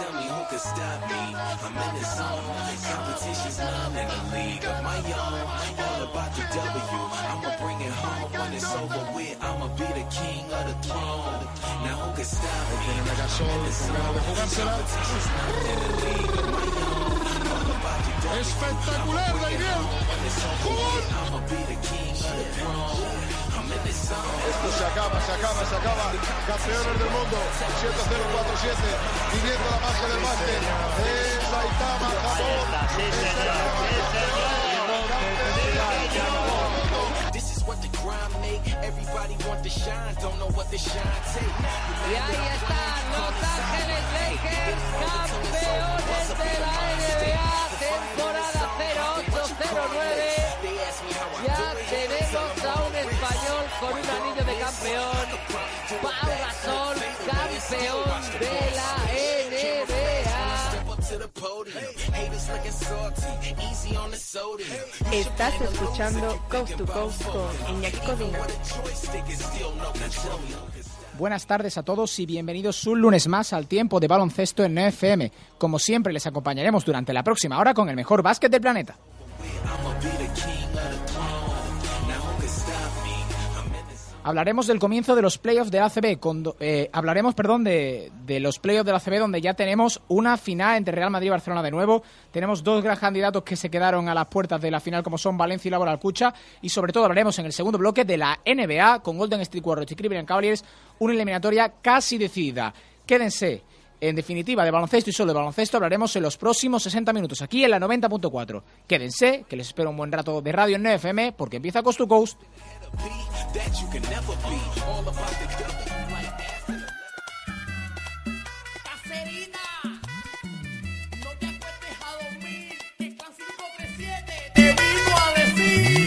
tell me who could stop me. I'm in the zone. Competition's none in a league of my own. All about the W. I'ma bring it home when it's over with. I'ma be the king of the throne. Now who could stop me? I'm in the zone. Competition's Tiene la Gasol con ganas de jugársela. Espectacular, Daniel. ¡Jugón! Esto se acaba, se acaba, se acaba. Campeones del mundo, 7047, viviendo la magia del básquet. En Saitama, Japón. Take. Y ahí están Los Ángeles Lakers, campeones de la NBA, temporada 08-09. Español con un anillo de campeón, Pau Gasol, campeón de la NBA. Estás escuchando Coast to Coast con Iñaki Codina. Buenas tardes a todos y bienvenidos un lunes más al tiempo de baloncesto en FM. Como siempre, les acompañaremos durante la próxima hora con el mejor básquet del planeta. Hablaremos del comienzo de los playoffs de ACB. Con, eh, hablaremos, perdón, de, de los playoffs de la ACB donde ya tenemos una final entre Real Madrid y Barcelona de nuevo. Tenemos dos gran candidatos que se quedaron a las puertas de la final como son Valencia y Laboral Cucha. Y sobre todo hablaremos en el segundo bloque de la NBA con Golden State Warriors y Cleveland Cavaliers. Una eliminatoria casi decidida. Quédense. En definitiva, de baloncesto y solo de baloncesto hablaremos en los próximos 60 minutos aquí en la 90.4. Quédense, que les espero un buen rato de radio en FM porque empieza Coast to Coast. That you can never be. All about the W.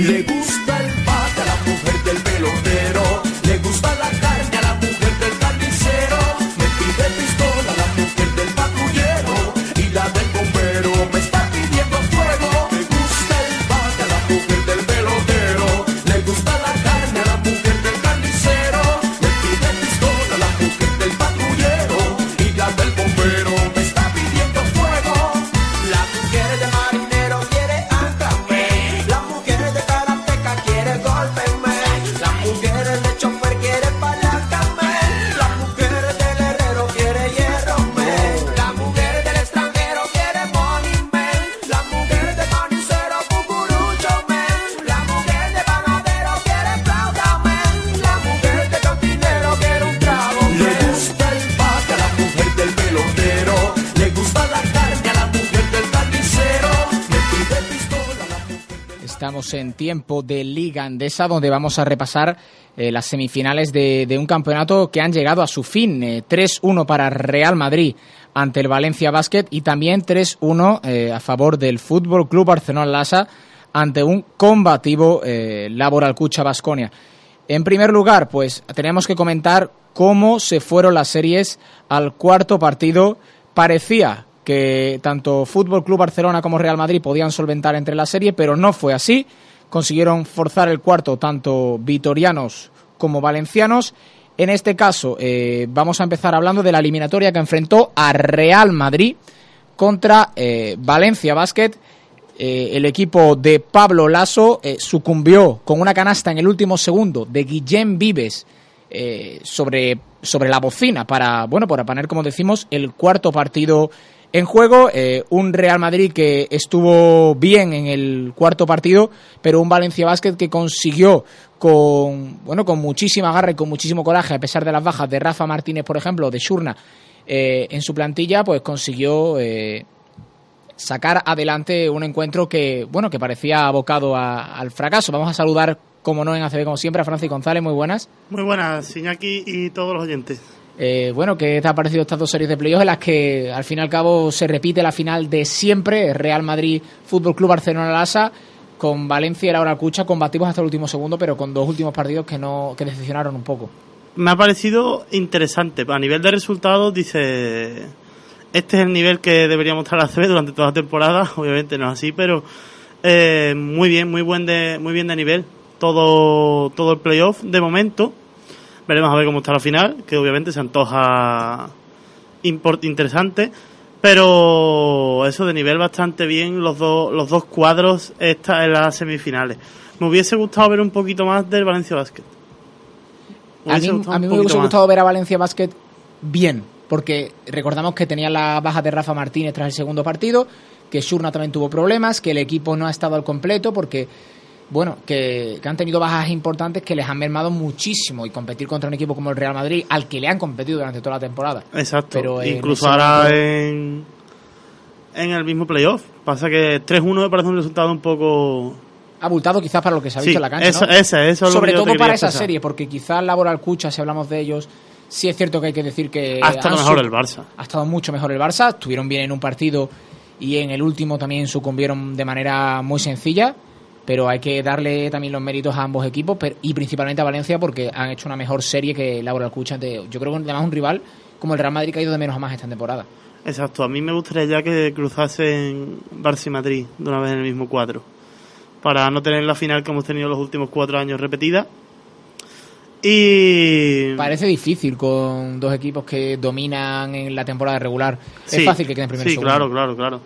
Le gusta el bate a la mujer del pelotero, Estamos en tiempo de Liga Andesa, donde vamos a repasar eh, las semifinales de, un campeonato que han llegado a su fin. Eh, 3-1 para Real Madrid ante el Valencia Basket y también 3-1 eh, a favor del Fútbol Club Barcelona Lasa ante un combativo eh, Laboral Cucha Basconia. En primer lugar, pues tenemos que comentar cómo se fueron las series al cuarto partido. Parecía que tanto Fútbol Club Barcelona como Real Madrid podían solventar entre la serie, pero no fue así. Consiguieron forzar el cuarto tanto vitorianos como valencianos. En este caso, eh, vamos a empezar hablando de la eliminatoria que enfrentó a Real Madrid contra eh, Valencia Basket. Eh, el equipo de Pablo Lasso sucumbió con una canasta en el último segundo de Guillem Vives sobre, sobre la bocina para, bueno, para poner, como decimos, el cuarto partido en juego. Eh, un Real Madrid que estuvo bien en el cuarto partido, pero un Valencia Basket que consiguió con, bueno, con muchísima garra y con muchísimo coraje, a pesar de las bajas de Rafa Martínez, por ejemplo, de Shurna, eh, en su plantilla, pues consiguió eh, sacar adelante un encuentro que, bueno, que parecía abocado al fracaso. Vamos a saludar, como no en ACB, como siempre, a Francis González. Muy buenas. Muy buenas, Iñaki y todos los oyentes. Eh, bueno, ¿qué te ha parecido estas dos series de playoffs en las que al fin y al cabo se repite la final de siempre, Real Madrid Fútbol Club Barcelona Lasa, con Valencia y Laura Cucha combativos hasta el último segundo, pero con dos últimos partidos que no que decepcionaron un poco. Me ha parecido interesante. A nivel de resultados, dice. Este es el nivel que debería mostrar la CB durante toda la temporada. Obviamente no es así, pero eh, muy bien, muy buen de, muy bien de nivel. Todo, todo el playoff de momento. Veremos a ver cómo está la final, que obviamente se antoja interesante. Pero eso de nivel bastante bien, los, dos los dos cuadros esta en las semifinales. Me hubiese gustado ver un poquito más del Valencia Basket. A mí, a mí me hubiese gustado ver a Valencia Basket bien, porque recordamos que tenía la baja de Rafa Martínez tras el segundo partido, que Shurna también tuvo problemas, que el equipo no ha estado al completo, porque bueno, que, han tenido bajas importantes que les han mermado muchísimo y competir contra un equipo como el Real Madrid, al que le han competido durante toda la temporada. Exacto. Pero Incluso ahora en, en el mismo playoff. Pasa que 3-1 me parece un resultado un poco abultado quizás para lo que se ha visto en la cancha. Eso, eso Sobre todo para esa serie, porque quizás Laboral Cucha, si hablamos de ellos, sí es cierto que hay que decir que. Ha estado mejor el Barça. Ha estado mucho mejor el Barça, estuvieron bien en un partido y en el último también sucumbieron de manera muy sencilla pero hay que darle también los méritos a ambos equipos y principalmente a Valencia porque han hecho una mejor serie que Laura Alcucha. Yo creo que además un rival como el Real Madrid que ha ido de menos a más esta temporada. Exacto, a mí me gustaría ya que cruzasen Barça y Madrid de una vez en el mismo cuadro, para no tener la final que hemos tenido los últimos cuatro años repetida. Y. Parece difícil con dos equipos que dominan en la temporada regular. es fácil que queden primero. Sí, claro, claro, claro.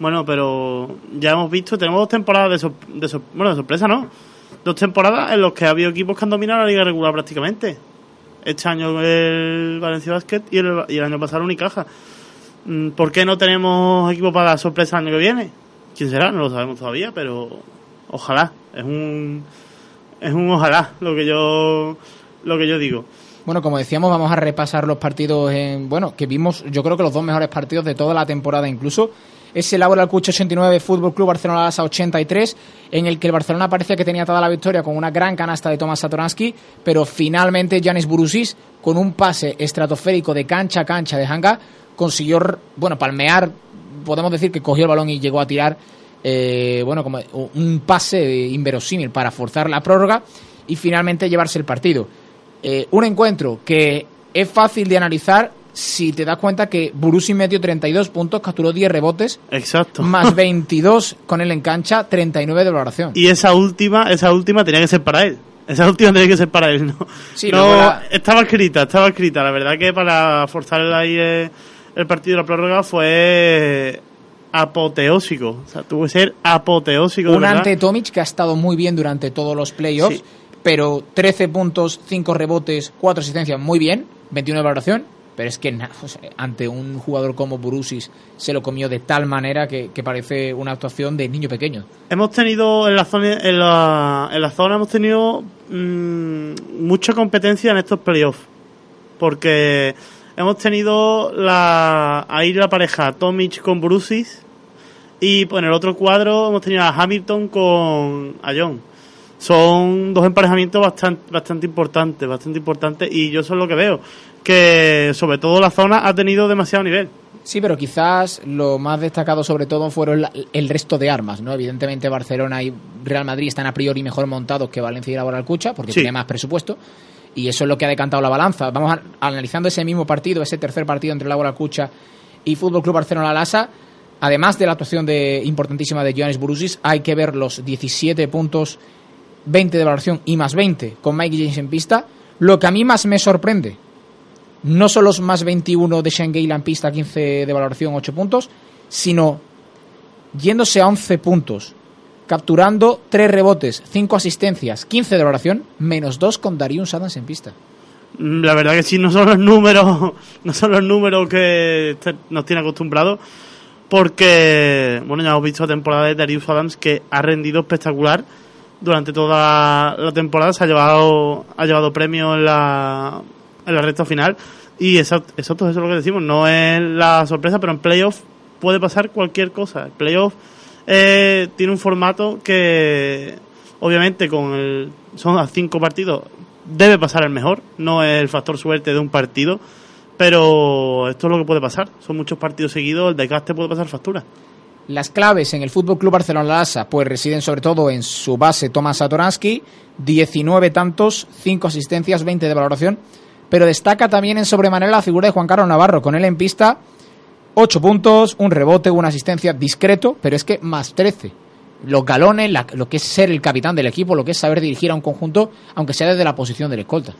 Bueno, pero ya hemos visto, tenemos dos temporadas de, bueno, de sorpresa, ¿no? Dos temporadas en las que ha habido equipos que han dominado la liga regular prácticamente. Este año el Valencia Basket y el, año pasado Unicaja. Mm, ¿Por qué no tenemos equipo para sorpresa el año que viene? ¿Quién será? No lo sabemos todavía, pero ojalá. Es un es un ojalá lo que yo lo que yo digo. Bueno, como decíamos, vamos a repasar los partidos en bueno, que vimos, yo creo que los dos mejores partidos de toda la temporada incluso ese Laboral Cucha 89, Fútbol Club Barcelona Lasa 83, en el que el Barcelona parecía que tenía toda la victoria con una gran canasta de Tomás Satoransky, pero finalmente Janis Burusis, con un pase estratosférico de cancha a cancha de Hanga, consiguió, bueno, palmear, podemos decir que cogió el balón y llegó a tirar, eh, bueno, como un pase inverosímil para forzar la prórroga y finalmente llevarse el partido. Eh, un encuentro que es fácil de analizar si te das cuenta que Burusi metió 32 puntos, capturó 10 rebotes. Exacto. Más 22 con él en cancha, 39 de valoración. Y esa última, esa última tenía que ser para él. Esa última tenía que ser para él, ¿no? Sí, no, estaba escrita, estaba escrita. La verdad que para forzar ahí eh, el partido de la prórroga fue apoteósico. O sea, tuvo que ser apoteósico. Un ante Tomic que ha estado muy bien durante todos los playoffs, pero 13 puntos, 5 rebotes, 4 asistencias, muy bien, 21 de valoración pero es que ante un jugador como Burusis se lo comió de tal manera que, parece una actuación de niño pequeño. Hemos tenido en la zona, en la, en la zona hemos tenido mm, mucha competencia en estos playoffs, porque hemos tenido la, ahí la pareja Tomic con Burusis y pues, en el otro cuadro hemos tenido a Hamilton con a John. Son dos emparejamientos bastante, bastante importantes, bastante importantes y yo eso es lo que veo que sobre todo la zona ha tenido demasiado nivel. Sí, pero quizás lo más destacado sobre todo fueron el resto de armas, ¿no? Evidentemente Barcelona y Real Madrid están a priori mejor montados que Valencia y Laboral Cucha, porque tiene más presupuesto, y eso es lo que ha decantado la balanza. Vamos analizando ese mismo partido, ese tercer partido entre Laboral Cucha y Fútbol Club Barcelona Lasa. Además de la actuación de, importantísima de Joanes Burusis, hay que ver los 17 puntos, 20 de valoración y más 20 con Mike James en pista. Lo que a mí más me sorprende no son los más 21 de Shane en pista, 15 de valoración, 8 puntos, sino yéndose a 11 puntos, capturando 3 rebotes, 5 asistencias, 15 de valoración, menos 2 con Darius Adams en pista. Mm, la verdad que sí, no son los números, no son los números que nos tiene acostumbrados, porque, bueno, ya hemos visto la temporada de Darius Adams que ha rendido espectacular durante toda la temporada, se ha llevado, ha llevado premios en la en la recta final. Y eso, eso, eso es lo que decimos, no es la sorpresa, pero en playoff puede pasar cualquier cosa. El playoff eh, tiene un formato que, obviamente, con el, son a cinco partidos, debe pasar el mejor, no es el factor suerte de un partido, pero esto es lo que puede pasar. Son muchos partidos seguidos, el desgaste puede pasar factura. Las claves en el Fútbol Club Barcelona Lasa pues residen sobre todo en su base Tomás Satoransky, 19 tantos, 5 asistencias, 20 de valoración pero destaca también en sobremanera la figura de Juan Carlos Navarro, con él en pista, 8 puntos, un rebote, una asistencia discreto, pero es que más 13. Los galones, lo que es ser el capitán del equipo, lo que es saber dirigir a un conjunto, aunque sea desde la posición del escolta.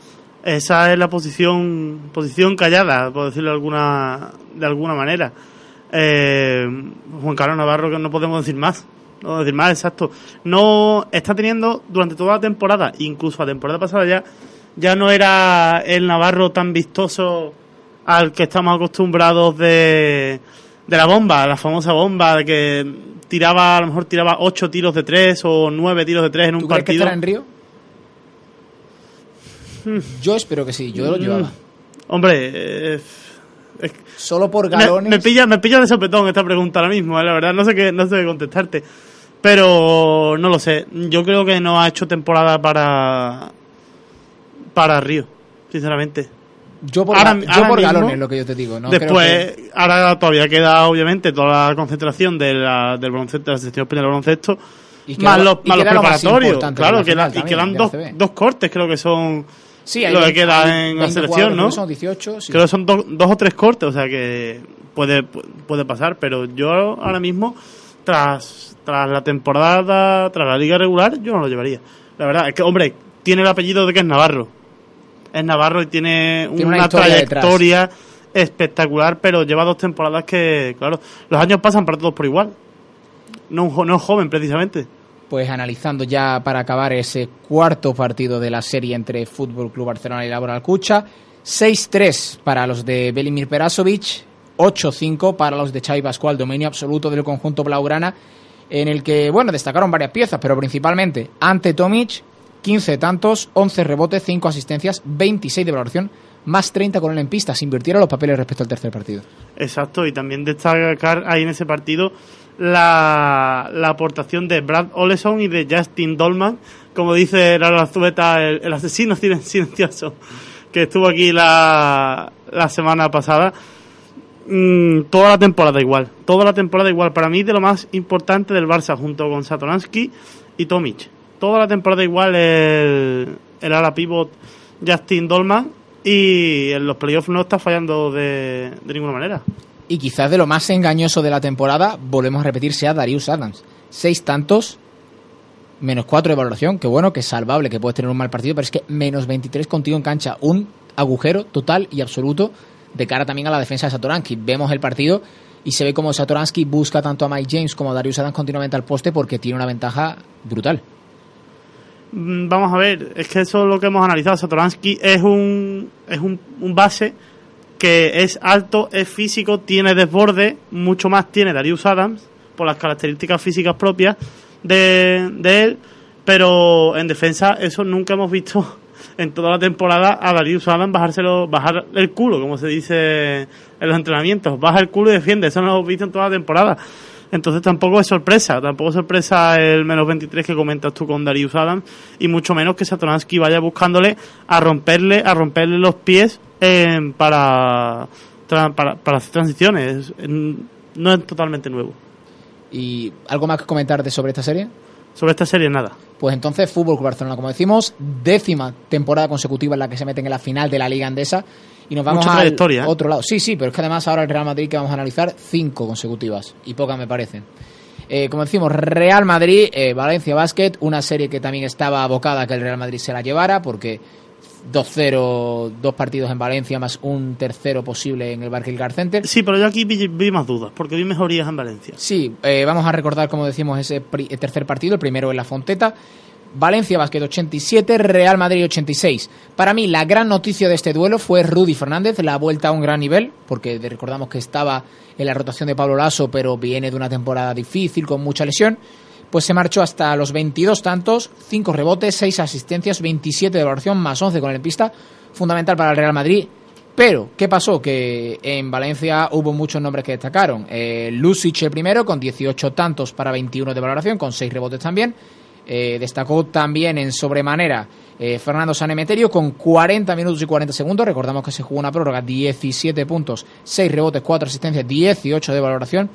Esa es la posición, posición callada, por decirlo de alguna, de alguna manera. Eh, Juan Carlos Navarro, que no podemos decir más. No podemos decir más, exacto. No está teniendo durante toda la temporada, incluso la temporada pasada ya, ya no era el Navarro tan vistoso al que estamos acostumbrados de, de la bomba, la famosa bomba, de que tiraba, a lo mejor tiraba ocho tiros de tres o nueve tiros de tres en un ¿Tú crees que partido. estará en Río? Yo espero que sí, yo lo llevaba. Mm. Hombre, eh, es- Solo por me, galones. me pilla, me pilla de sopetón esta pregunta ahora mismo, eh, la verdad, no sé qué, no sé qué contestarte. Pero no lo sé. Yo creo que no ha hecho temporada para para Río, sinceramente. Yo por, Ahora- yo ahora por mismo, galones, lo que yo te digo. No Después, que- ahora todavía queda obviamente toda la concentración de la, del baloncesto, de la especial del baloncesto, Y más lo- los, y más los más preparatorios. de Claro, la final y también, quedan de dos, dos cortes, creo que son Sí, lo que queda hay en la 20 selección, ¿no? que Son 18, sí. Creo que son do- dos o tres cortes, o sea que puede, puede pasar, pero yo ahora mismo, tras, tras la temporada, tras la liga regular, yo no lo llevaría. La verdad, es que, hombre, tiene el apellido de que es Navarro. Es Navarro y tiene, Tiene una trayectoria espectacular, pero lleva dos temporadas que, claro, los años pasan para todos por igual. No, no es joven, precisamente. Pues analizando ya para acabar ese cuarto partido de la serie entre Fútbol Club Barcelona y Laboral Cucha. 6-3 para los de Belimir Perasovic, 8-5 para los de Xavi Pascual, dominio absoluto del conjunto blaugrana, en el que, bueno, destacaron varias piezas, pero principalmente ante Tomic, 15 tantos, 11 rebotes, 5 asistencias, 26 de valoración, más 30 con él en pista. Se invirtieron los papeles respecto al tercer partido. Exacto, y también destacar ahí en ese partido la, la aportación de Brad Oleson y de Justin Dolman, como dice la Zubeta, el, el asesino silen- silencioso, que estuvo aquí la, la semana pasada. Mm, toda la temporada igual, toda la temporada igual. Para mí, de lo más importante del Barça, junto con Satoransky y Tomic. Toda la temporada igual el, el ala pivot Justin Dolman y en los playoffs no está fallando de, de ninguna manera. Y quizás de lo más engañoso de la temporada, volvemos a repetir, sea Darius Adams. Seis tantos, menos cuatro de valoración, que bueno, que es salvable, que puedes tener un mal partido, pero es que menos 23 contigo en cancha. Un agujero total y absoluto de cara también a la defensa de Satoransky. Vemos el partido y se ve como Satoransky busca tanto a Mike James como a Darius Adams continuamente al poste porque tiene una ventaja brutal. Mm, Vamos a ver, es que eso es lo que hemos analizado. Satoransky es un, es un, un base que es alto, es físico, tiene desborde, mucho más tiene Darius Adams por las características físicas propias de, de él, pero en defensa eso nunca hemos visto en toda la temporada a Darius Adams bajárselo, bajar el culo, como se dice en los entrenamientos, baja el culo y defiende, eso no lo hemos visto en toda la temporada. Entonces tampoco es sorpresa, tampoco es sorpresa el menos 23 que comentas tú con Darius Adams y mucho menos que Satoransky vaya buscándole a romperle, a romperle los pies eh, para, para, para hacer transiciones. Es- No es totalmente nuevo. ¿Y algo más que comentar de sobre esta serie? Sobre esta serie nada. Pues entonces, Fútbol Club Barcelona, como decimos, décima temporada consecutiva en la que se meten en la final de la Liga Andesa. Y nos vamos trayectoria, ¿eh? otro lado. Sí, sí, pero es que además ahora el Real Madrid que vamos a analizar, cinco consecutivas. Y pocas me parecen. Eh, como decimos, Real Madrid, eh, Valencia Basket, una serie que también estaba abocada a que el Real Madrid se la llevara, porque 2-0, dos partidos en Valencia, más un tercero posible en el Barclaycard Center. Sí, pero yo aquí vi, vi más dudas, porque vi mejorías en Valencia. Sí, eh, vamos a recordar, como decimos, ese pri- tercer partido, el primero en la Fonteta. Valencia Basket 87, Real Madrid 86. Para mí, la gran noticia de este duelo fue Rudy Fernández, la vuelta a un gran nivel, porque recordamos que estaba en la rotación de Pablo Lasso, pero viene de una temporada difícil, con mucha lesión. Pues se marchó hasta los 22 tantos, 5 rebotes, 6 asistencias, 27 de valoración, más 11 con el pista. Fundamental para el Real Madrid. Pero, ¿qué pasó? Que en Valencia hubo muchos nombres que destacaron. Eh, el primero, con 18 tantos para 21 de valoración, con 6 rebotes también. Eh, destacó también en sobremanera eh, Fernando Sanemeterio con 40 minutos y 40 segundos. Recordamos que se jugó una prórroga, 17 puntos, 6 rebotes, 4 asistencias, 18 de valoración.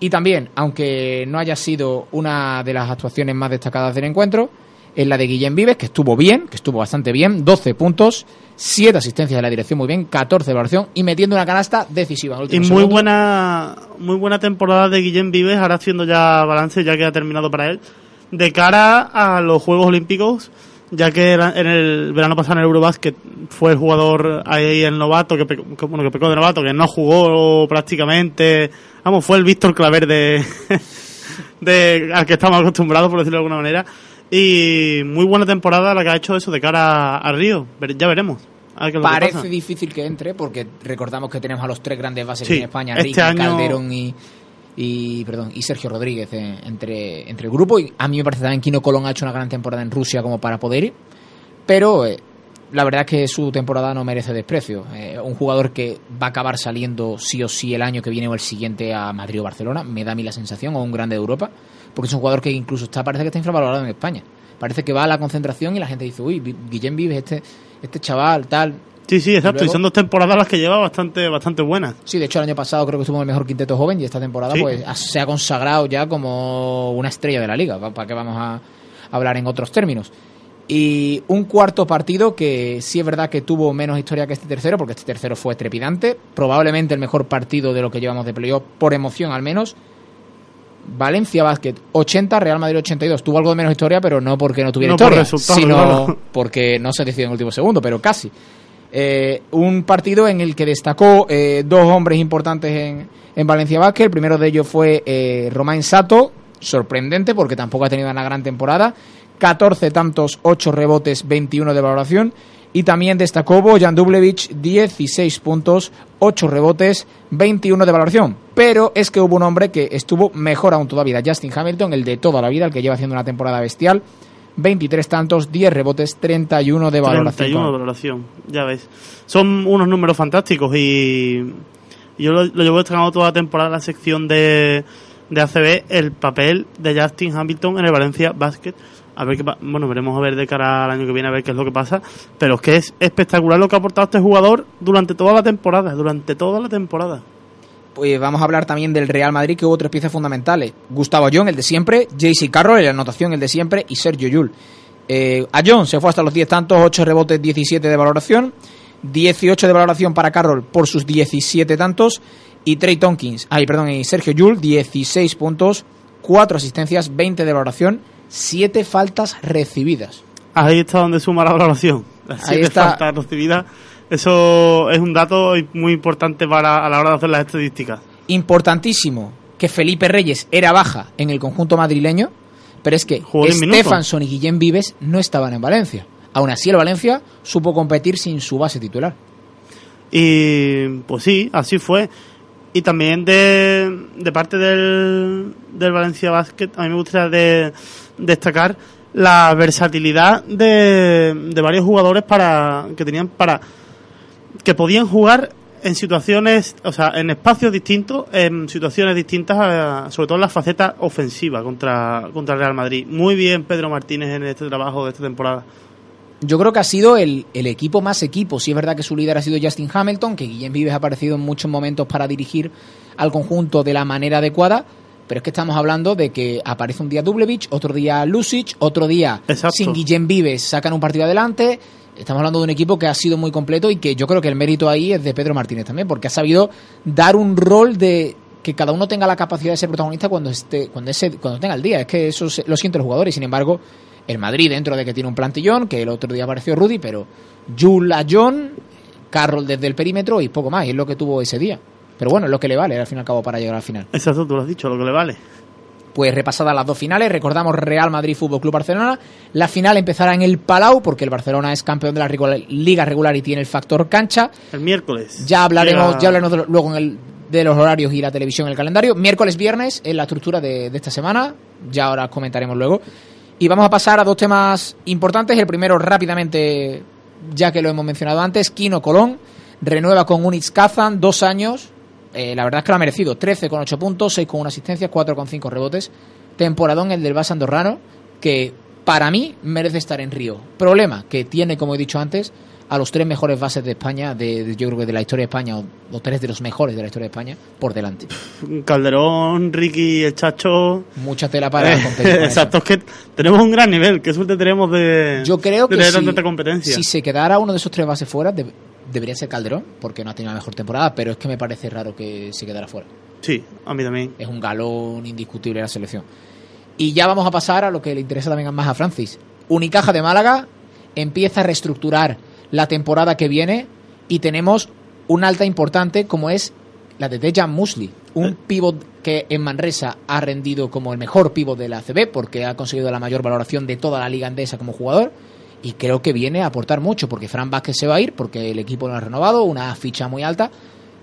Y también, aunque no haya sido una de las actuaciones más destacadas del encuentro, es la de Guillem Vives, que estuvo bien, que estuvo bastante bien, 12 puntos, 7 asistencias de la dirección muy bien, 14 de valoración y metiendo una canasta decisiva. Y muy segundo. buena, muy buena temporada de Guillem Vives, ahora haciendo ya balance, ya que ha terminado para él, de cara a los Juegos Olímpicos ya que en el verano pasado en el Eurobasket fue el jugador ahí el novato, que, bueno, que pecó de novato, que no jugó prácticamente, vamos, fue el Víctor Claver de, de al que estamos acostumbrados, por decirlo de alguna manera, y muy buena temporada la que ha hecho eso de cara a, Río, ya veremos. Parece difícil que entre porque recordamos que tenemos a los tres grandes bases Sí, en España, este Ricky, año- Calderón y, y perdón y Sergio Rodríguez entre, entre el grupo. Y a mí me parece también que Kino Colón ha hecho una gran temporada en Rusia como para poder ir. Pero eh, la verdad es que su temporada no merece desprecio. Eh, un jugador que va a acabar saliendo sí o sí el año que viene o el siguiente a Madrid o Barcelona me da a mí la sensación o un grande de Europa porque es un jugador que incluso está parece que está infravalorado en España. Parece que va a la concentración y la gente dice uy Guillem Vives este este chaval tal Sí, sí, exacto, y luego- son dos temporadas las que lleva bastante, bastante buenas. Sí, de hecho el año pasado creo que estuvo en el mejor quinteto joven y esta temporada Sí. pues se ha consagrado ya como una estrella de la liga, pa- para que vamos a hablar en otros términos. Y un cuarto partido que sí es verdad que tuvo menos historia que este tercero, porque este tercero fue trepidante, probablemente el mejor partido de lo que llevamos de playoff, por emoción al menos. Valencia Basket 80, Real Madrid 82. Tuvo algo de menos historia, pero no porque no tuviera No por historia, resultado, sino claro. porque no se decidió en el último segundo, pero casi. Eh, un partido en el que destacó eh, dos hombres importantes en, en Valencia Basket. El primero de ellos fue eh, Romain Sato, sorprendente porque tampoco ha tenido una gran temporada. 14 tantos, 8 rebotes, 21 de valoración. Y también destacó Bojan Dublevich, 16 puntos, 8 rebotes, 21 de valoración. Pero es que hubo un hombre que estuvo mejor aún todavía, Justin Hamilton, el de toda la vida, el que lleva haciendo una temporada bestial. 23 tantos, 10 rebotes, 31 de valoración. 31 de valoración, ya ves. Son unos números fantásticos y yo lo, llevo destacando toda la temporada en la sección de, de ACB, el papel de Justin Hamilton en el Valencia Basket. A ver qué bueno, veremos a ver de cara al año que viene a ver qué es lo que pasa, pero es que es espectacular lo que ha aportado este jugador durante toda la temporada, durante toda la temporada. Pues vamos a hablar también del Real Madrid, que hubo tres piezas fundamentales. Gustavo John, el de siempre, JC Carroll, la anotación, el de siempre, y Sergio Yul. Eh, a John se fue hasta los 10 tantos, 8 rebotes, 17 de valoración. 18 de valoración para Carroll por sus 17 tantos. Y Trey Tompkins, ay, perdón, y Sergio Yul, 16 puntos, 4 asistencias, 20 de valoración, 7 faltas recibidas. Ahí está donde suma la valoración. Las Ahí siete está. faltas recibidas. Eso es un dato muy importante para a la hora de hacer las estadísticas. Importantísimo que Felipe Reyes era baja en el conjunto madrileño, pero es que. Stefanson y Guillem Vives no estaban en Valencia. Aún así, el Valencia supo competir sin su base titular. Y pues sí, así fue. Y también de, de parte del, del Valencia Basket, a mí me gustaría de- destacar la versatilidad de, de varios jugadores para que tenían para que podían jugar en situaciones, o sea, en espacios distintos, en situaciones distintas, eh, sobre todo en la faceta ofensiva contra, contra el Real Madrid. Muy bien Pedro Martínez en este trabajo de esta temporada. Yo creo que ha sido el, el equipo más equipo. Sí es verdad que su líder ha sido Justin Hamilton, que Guillem Vives ha aparecido en muchos momentos para dirigir al conjunto de la manera adecuada, pero es que estamos hablando de que aparece un día Dublevich, otro día Lucic, otro día Exacto. sin Guillem Vives sacan un partido adelante. Estamos hablando de un equipo que ha sido muy completo y que yo creo que el mérito ahí es de Pedro Martínez también, porque ha sabido dar un rol de que cada uno tenga la capacidad de ser protagonista cuando esté cuando ese cuando tenga el día. Es que eso lo sienten los jugadores. Sin embargo, el Madrid dentro de que tiene un plantillón, que el otro día apareció Rudy, pero Jul a John, Carroll desde el perímetro y poco más. Y es lo que tuvo ese día. Pero bueno, es lo que le vale al fin y al cabo para llegar al final. Exacto, tú lo has dicho, lo que le vale. Pues repasadas las dos finales, recordamos Real Madrid Fútbol Club Barcelona. La final empezará en el Palau porque el Barcelona es campeón de la regular- liga regular y tiene el factor cancha. El miércoles. Ya hablaremos, Llega- ya hablaremos luego en el, de los horarios y la televisión en el calendario. Miércoles, viernes en la estructura de, de esta semana. Ya ahora comentaremos luego. Y vamos a pasar a dos temas importantes. El primero rápidamente, ya que lo hemos mencionado antes, Kino Colón renueva con Unix Kazan dos años. Eh, la verdad es que lo ha merecido. 13 con 8 puntos, 6 con una asistencia, 4 con 5 rebotes. Temporadón el del Bas Andorrano, que para mí merece estar en Río. Problema que tiene, como he dicho antes, a los tres mejores bases de España, de, de- yo creo que de la historia de España, o, o tres de los mejores de la historia de España, por delante. Calderón, Ricky, el Chacho. Mucha tela para Eh. Exacto, es que tenemos un gran nivel. Qué suerte tenemos de, Yo creo de que tener si, tanta competencia. si se quedara uno de esos tres bases fuera, de- debería ser Calderón, porque no ha tenido la mejor temporada, pero es que me parece raro que se quedara fuera. Sí, a mí también. Es un galón indiscutible de la selección. Y ya vamos a pasar a lo que le interesa también más a Francis. Unicaja de Málaga, empieza a reestructurar la temporada que viene y tenemos un alta importante como es la de Dejan Musli, un pívot que en Manresa ha rendido como el mejor pívot de la ACB porque ha conseguido la mayor valoración de toda la liga andesa como jugador y creo que viene a aportar mucho porque Fran Vázquez se va a ir porque el equipo lo ha renovado, una ficha muy alta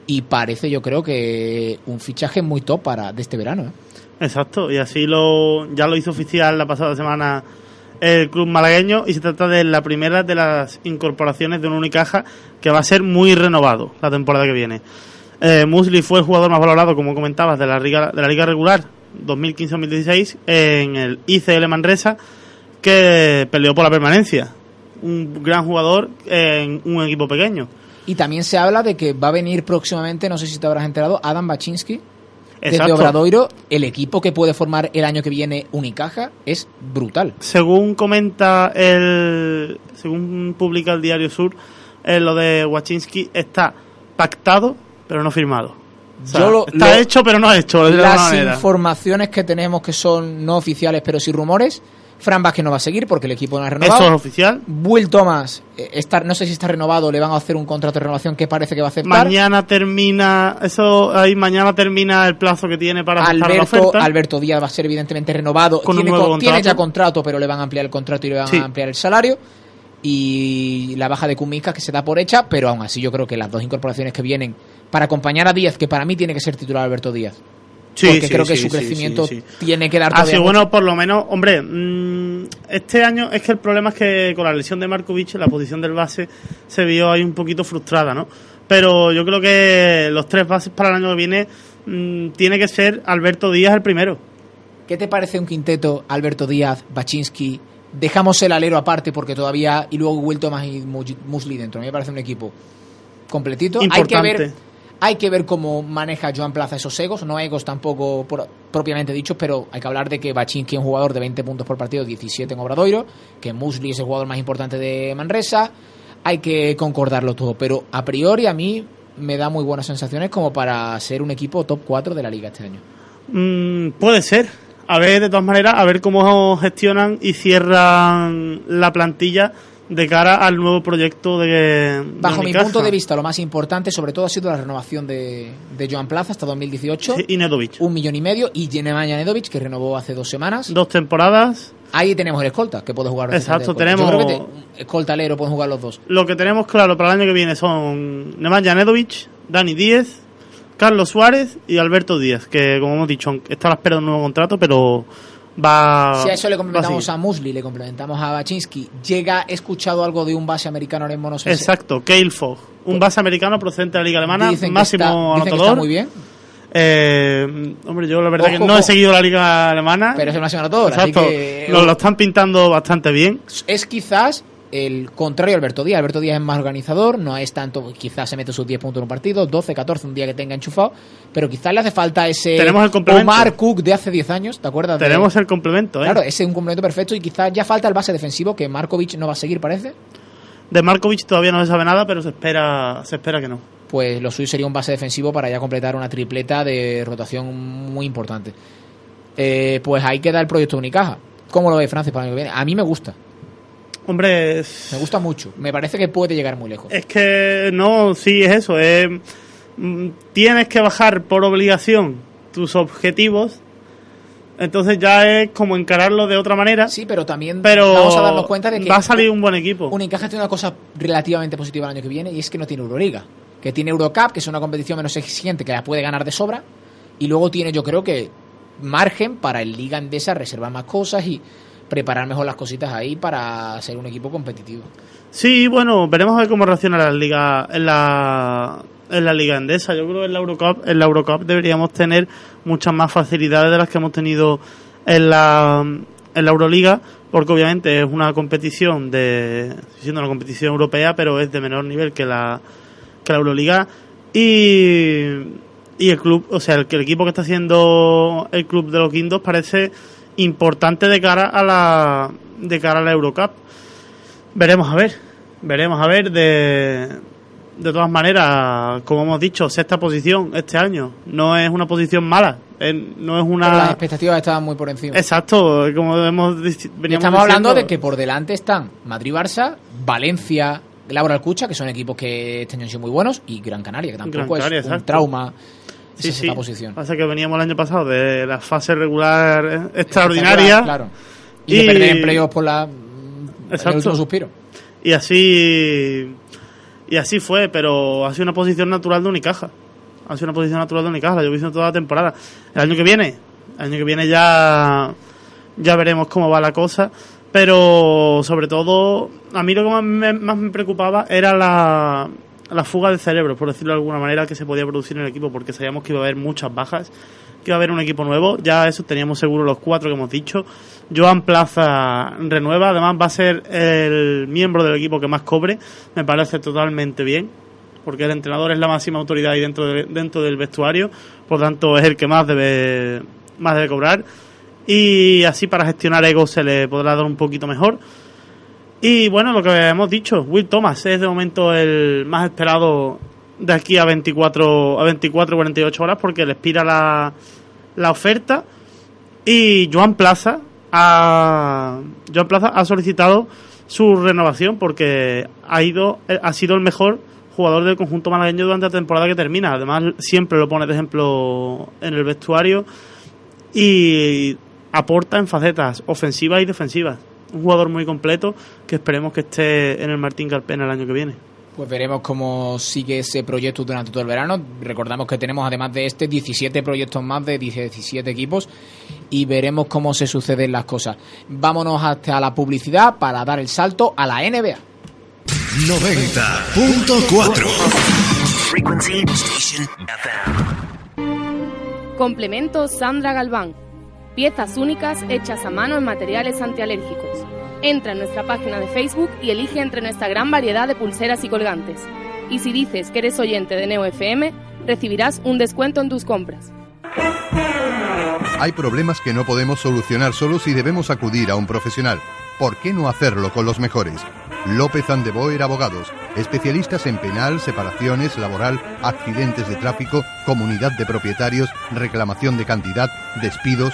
y parece yo creo que un fichaje muy top para de este verano. ¿eh? Exacto, y así lo ya lo hizo oficial la pasada semana el club malagueño y se trata de la primera de las incorporaciones de un Unicaja que va a ser muy renovado la temporada que viene. Eh, Musli fue el jugador más valorado, como comentabas, de la liga, de la liga regular 2015-2016 en el ICL Manresa, que peleó por la permanencia. Un gran jugador en un equipo pequeño. Y también se habla de que va a venir próximamente, no sé si te habrás enterado, Adam Baczynski desde. Obradoiro. El equipo que puede formar el año que viene Unicaja es brutal. Según comenta el. Según publica el Diario Sur, eh, lo de Wachinski está pactado, pero no firmado. O sea, Yo lo- está lo- hecho, pero no hecho. de Las manera. informaciones que tenemos que son no oficiales pero sí rumores, Fran Vázquez no va a seguir porque el equipo no ha renovado. Eso es oficial. Will Thomas, eh, está, no sé si está renovado, le van a hacer un contrato de renovación que parece que va a aceptar. Mañana termina. Eso ahí mañana termina el plazo que tiene para aceptar la Alberto, oferta. Alberto Díaz va a ser evidentemente renovado. Con un tiene, tiene ya contrato, pero le van a ampliar el contrato y le van Sí. a ampliar el salario. Y la baja de Kuminska que se da por hecha, pero aún así yo creo que las dos incorporaciones que vienen para acompañar a Díaz, que para mí tiene que ser titular Alberto Díaz. Sí, porque sí, creo que sí, su crecimiento tiene que dar Así todavía bueno, mucho. por lo menos, hombre, mm, este año es que el problema es que con la lesión de Markovic, la posición del base se vio ahí un poquito frustrada, ¿no? Pero yo creo que los tres bases para el año que viene mm, tiene que ser Alberto Díaz el primero. ¿Qué te parece un quinteto Alberto Díaz, Baczynski? Dejamos el alero aparte porque todavía. Y luego Will Thomas y Musli dentro. A mí me parece un equipo completito. Hay que Importante. ver. Hay que ver cómo maneja Joan Plaza esos egos, no egos tampoco por- propiamente dichos, pero hay que hablar de que Baczynski es un jugador de 20 puntos por partido, 17 en Obradoiro, que Musli es el jugador más importante de Manresa, hay que concordarlo todo, pero a priori a mí me da muy buenas sensaciones como para ser un equipo top 4 de la liga este año. Mm, puede ser. A ver, de todas maneras, a ver cómo gestionan y cierran la plantilla de cara al nuevo proyecto de. de Bajo mi punto de vista, lo más importante sobre todo ha sido la renovación de, de Joan Plaza hasta 2018, Sí, y Nedovic. un millón y medio, y Nemanja Nedovic, que renovó hace dos semanas. Dos temporadas. Ahí tenemos el escolta, que puede jugar. Exacto. Yo tenemos- creo que te- escolta alero pueden jugar los dos. Lo que tenemos claro para el año que viene son Nemanja Nedovic, Dani Díez, Carlos Suárez y Alberto Díaz, que como hemos dicho, está a la espera de un nuevo contrato, pero va. Si a eso le complementamos a Musli, le complementamos a Baczynski, llega, he escuchado algo de un base americano ahora mismo, no sé Exacto, Cale Fogg, un base americano procedente de la Liga Alemana, dicen que máximo está- dicen que anotador. está muy bien, Eh, hombre, yo la verdad Ojo, que no he seguido la Liga Alemana. pero es el máximo anotador, así Exacto, que lo, lo están pintando bastante bien. es quizás el contrario a Alberto Díaz. Alberto Díaz es más organizador, no es tanto, quizás se mete sus 10 puntos en un partido, 12, 14 un día que tenga enchufado, pero quizás le hace falta ese Tenemos el complemento. Omar Cook de hace 10 años, ¿te acuerdas? de- Tenemos el complemento, ¿eh? Claro, ese es un complemento perfecto y quizás ya falta el base defensivo que Markovic no va a seguir, parece. De Markovic todavía no se sabe nada, pero se espera, se espera que no. Pues lo suyo sería un base defensivo para ya completar una tripleta de rotación muy importante. Eh, pues ahí queda el proyecto Unicaja. ¿Cómo lo ve Francis para el año que viene? A mí me gusta, Hombre, es- me gusta mucho. Me parece que puede llegar muy lejos. Es que no, sí, es eso. es, mm, tienes que bajar por obligación tus objetivos. Entonces ya es como encararlo de otra manera. Sí, pero también pero vamos a darnos cuenta de que va a salir un buen equipo. Unicaja tiene una cosa relativamente positiva el año que viene y es que no tiene Euroliga. Que tiene Eurocup, que es una competición menos exigente que la puede ganar de sobra. Y luego tiene, yo creo que, margen para el Liga Endesa reservar más cosas y preparar mejor las cositas ahí para ser un equipo competitivo. Sí, bueno, veremos a ver cómo reacciona la liga en la en la liga endesa. Yo creo que en la Eurocup, en la Eurocup deberíamos tener muchas más facilidades de las que hemos tenido en la en la Euroliga, porque obviamente es una competición de siendo una competición europea, pero es de menor nivel que la que la Euroliga y y el club, o sea, el, el equipo que está haciendo el club de los Guindos parece importante de cara a la de cara a la Eurocup. Veremos a ver, veremos a ver de de todas maneras, como hemos dicho, sexta posición este año. No es una posición mala. no es Pero una. las expectativas estaban muy por encima. Exacto, como hemos estamos hablando diciendo- de que por delante están Madrid-Barça, Valencia, Laura Alcucha, que son equipos que este año han sido muy buenos, y Gran Canaria, que tampoco Gran Canaria, es un exacto. trauma Sí, esa sí. sexta posición. Pasa que veníamos el año pasado de la fase regular eh, extraordinaria. Claro. Y, de Y- perder empleos por la el Exacto. último suspiro. Y así y así fue, pero ha sido una posición natural de Unicaja. Ha sido una posición natural de Unicaja, la visto toda la temporada. El año que viene, el año que viene ya ya veremos cómo va la cosa, pero sobre todo a mí lo que más me, más me preocupaba era la, la fuga de cerebros, por decirlo de alguna manera, que se podía producir en el equipo, porque sabíamos que iba a haber muchas bajas, que iba a haber un equipo nuevo, ya eso teníamos seguro los cuatro que hemos dicho. Joan Plaza renueva, además va a ser el miembro del equipo que más cobre, me parece totalmente bien, porque el entrenador es la máxima autoridad ahí dentro, de- dentro del vestuario, por tanto es el que más debe, más debe cobrar. Y así para gestionar egos se le podrá dar un poquito mejor. Y bueno, lo que hemos dicho, Will Thomas es de momento el más esperado de aquí a 24 a 24 48 horas porque le expira la, la oferta y Joan Plaza ha Joan Plaza ha solicitado su renovación porque ha ido ha sido el mejor jugador del conjunto malagueño durante la temporada que termina. Además siempre lo pone de ejemplo en el vestuario y aporta en facetas ofensivas y defensivas. Un jugador muy completo que esperemos que esté en el Martín Carpena el año que viene. Pues veremos cómo sigue ese proyecto durante todo el verano. Recordamos que tenemos además de este 17 proyectos más de 17 equipos y veremos cómo se suceden las cosas. Vámonos hasta la publicidad para dar el salto a la NBA. 90.4 Frequency Station FM. Complemento Sandra Galván. Piezas únicas hechas a mano en materiales antialérgicos. Entra en nuestra página de Facebook y elige entre nuestra gran variedad de pulseras y colgantes. Y si dices que eres oyente de Neo FM, recibirás un descuento en tus compras. Hay problemas que no podemos solucionar solos y debemos acudir a un profesional. ¿Por qué no hacerlo con los mejores? López Andeboer Abogados, especialistas en penal, separaciones, laboral, accidentes de tráfico, comunidad de propietarios, reclamación de cantidad, despidos.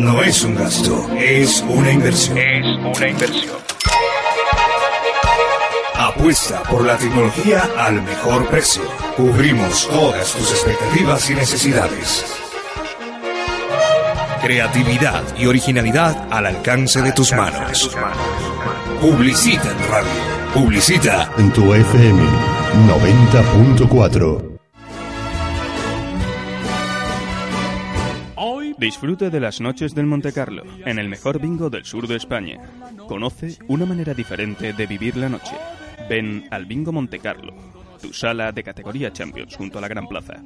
no es un gasto, es una inversión. Es una inversión. Apuesta por la tecnología al mejor precio. Cubrimos todas tus expectativas y necesidades. Creatividad y originalidad al alcance de tus manos. Publicita en radio. Publicita En tu FM 90.4. Disfrute de las noches del Monte Carlo, en el mejor bingo del sur de España. Conoce una manera diferente de vivir la noche. Ven al Bingo Monte Carlo, tu sala de categoría Champions junto a la Gran Plaza.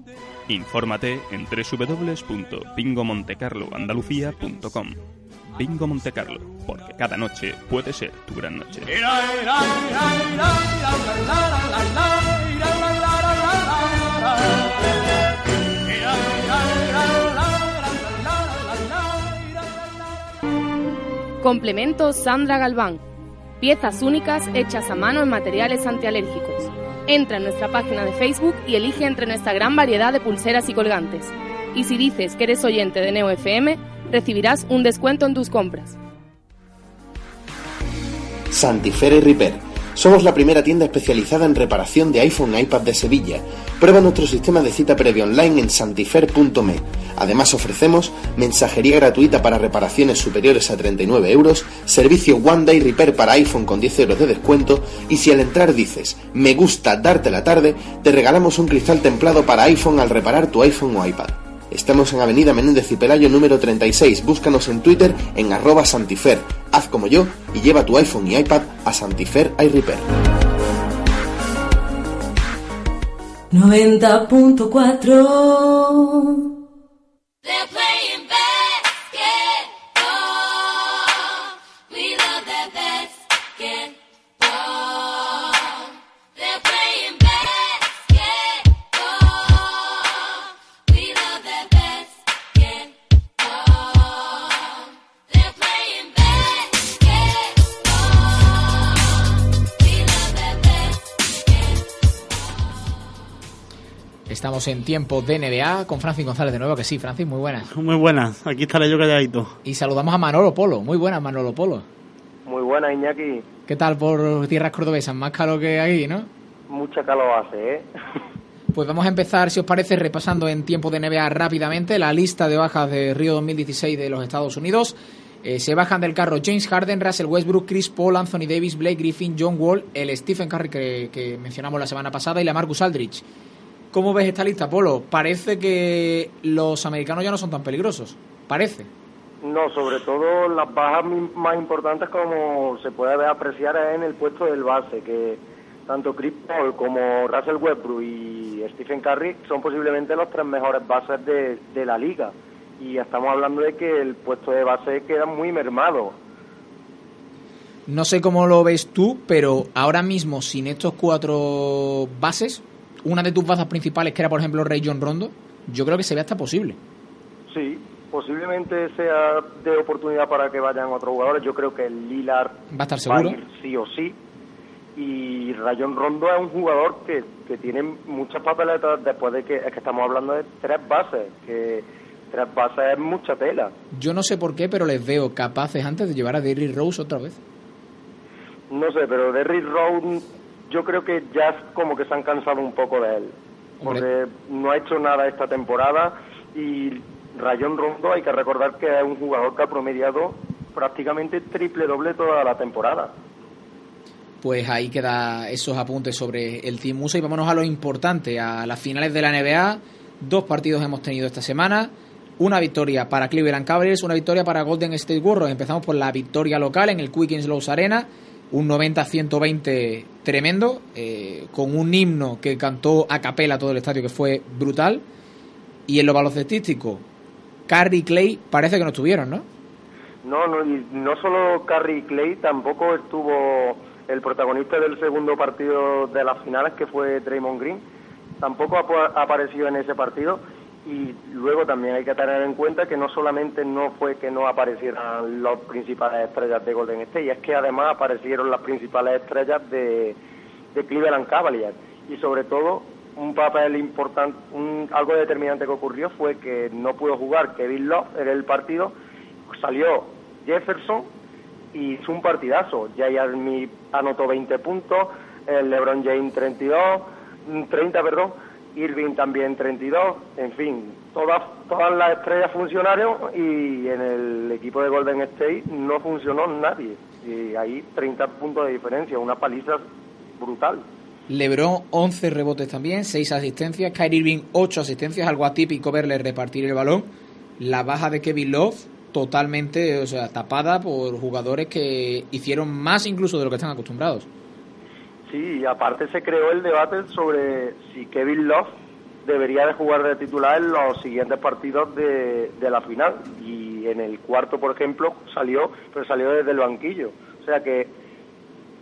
Infórmate en www.bingomontecarloandalucía.com. Bingo Monte Carlo, porque cada noche puede ser tu gran noche. Complemento Sandra Galván. Piezas únicas hechas a mano en materiales antialérgicos. Entra en nuestra página de Facebook y elige entre nuestra gran variedad de pulseras y colgantes. Y si dices que eres oyente de Neo FM, recibirás un descuento en tus compras. Santifer y Repair. Somos la primera tienda especializada en reparación de iPhone e iPad de Sevilla. Prueba nuestro sistema de cita previa online en santifer.me. Además ofrecemos mensajería gratuita para reparaciones superiores a 39 euros, servicio One Day Repair para iPhone con 10 euros de descuento y si al entrar dices me gusta darte la tarde, te regalamos un cristal templado para iPhone al reparar tu iPhone o iPad. Estamos en Avenida Menéndez y Pelayo número 36. Búscanos en Twitter en arroba Santifer. Haz como yo y lleva tu iPhone y iPad a Santifer iRepair. 90.4 They're playing. Estamos en tiempo de NBA con Francis González de nuevo, que sí, Francis, muy buenas. Muy buenas, aquí estaré yo calladito. Y saludamos a Manolo Polo, muy buenas Manolo Polo. Muy buena, Iñaki. ¿Qué tal por tierras cordobesas? Más calor que aquí, ¿no? Mucha calor hace, ¿eh? Pues vamos a empezar, si os parece, repasando en tiempo de NBA rápidamente la lista de bajas de Río 2016 de los Estados Unidos. Eh, se bajan del carro James Harden, Russell Westbrook, Chris Paul, Anthony Davis, Blake Griffin, John Wall, el Stephen Curry que, que mencionamos la semana pasada y la Marcus Aldrich. ¿Cómo ves esta lista, Polo? Parece que los americanos ya no son tan peligrosos. Parece. No, sobre todo las bajas más importantes como se puede apreciar es en el puesto del base, que tanto Chris Paul como Russell Westbrook y Stephen Curry son posiblemente los tres mejores bases de, de la liga. Y estamos hablando de que el puesto de base queda muy mermado. No sé cómo lo ves tú, pero ahora mismo sin estos cuatro bases, una de tus bazas principales, que era por ejemplo Ray John Rondo, yo creo que se ve hasta posible. Sí, posiblemente sea de oportunidad para que vayan otros jugadores. Yo creo que el Lillard Va a estar va a seguro. ir sí o sí. Y Rayon Rondo es un jugador que, que tiene muchas papeletas después de que, es que estamos hablando de tres bases, que tres bases es mucha tela. Yo no sé por qué, pero les veo capaces antes de llevar a Derrick Rose otra vez. No sé, pero Derrick Rose yo creo que ya es como que se han cansado un poco de él. Porque no ha hecho nada esta temporada y Rayon Rondo hay que recordar que es un jugador que ha promediado prácticamente triple doble toda la temporada. Pues ahí queda esos apuntes sobre el Team USA y vámonos a lo importante, a las finales de la NBA. Dos partidos hemos tenido esta semana. Una victoria para Cleveland Cavaliers, una victoria para Golden State Warriors. Empezamos por la victoria local en el Quick Slows Arena, un 90-120 tremendo, eh, con un himno que cantó a capela todo el estadio que fue brutal. Y en lo balocestístico, Curry y Clay parece que no estuvieron, ¿no? No, no, y no solo Curry Clay, tampoco estuvo el protagonista del segundo partido de las finales, que fue Draymond Green. Tampoco ha aparecido en ese partido. Y luego también hay que tener en cuenta que no solamente no fue que no aparecieran las principales estrellas de Golden State, es que además aparecieron las principales estrellas de, de Cleveland Cavaliers. Y sobre todo, un papel importante, algo determinante que ocurrió fue que no pudo jugar Kevin Love en el partido, salió Jefferson y hizo un partidazo. Jay Army anotó 20 puntos, el LeBron James 32, mm, 30, perdón, Irving también 32, en fin, todas todas las estrellas funcionaron y en el equipo de Golden State no funcionó nadie. Y ahí 30 puntos de diferencia, una paliza brutal. LeBron 11 rebotes también, 6 asistencias, Kyrie Irving 8 asistencias, algo atípico verle repartir el balón. La baja de Kevin Love totalmente, o sea, tapada por jugadores que hicieron más incluso de lo que están acostumbrados. Sí, y aparte se creó el debate sobre si Kevin Love debería de jugar de titular en los siguientes partidos de, de la final. Y en el cuarto, por ejemplo, salió, pero salió desde el banquillo. O sea que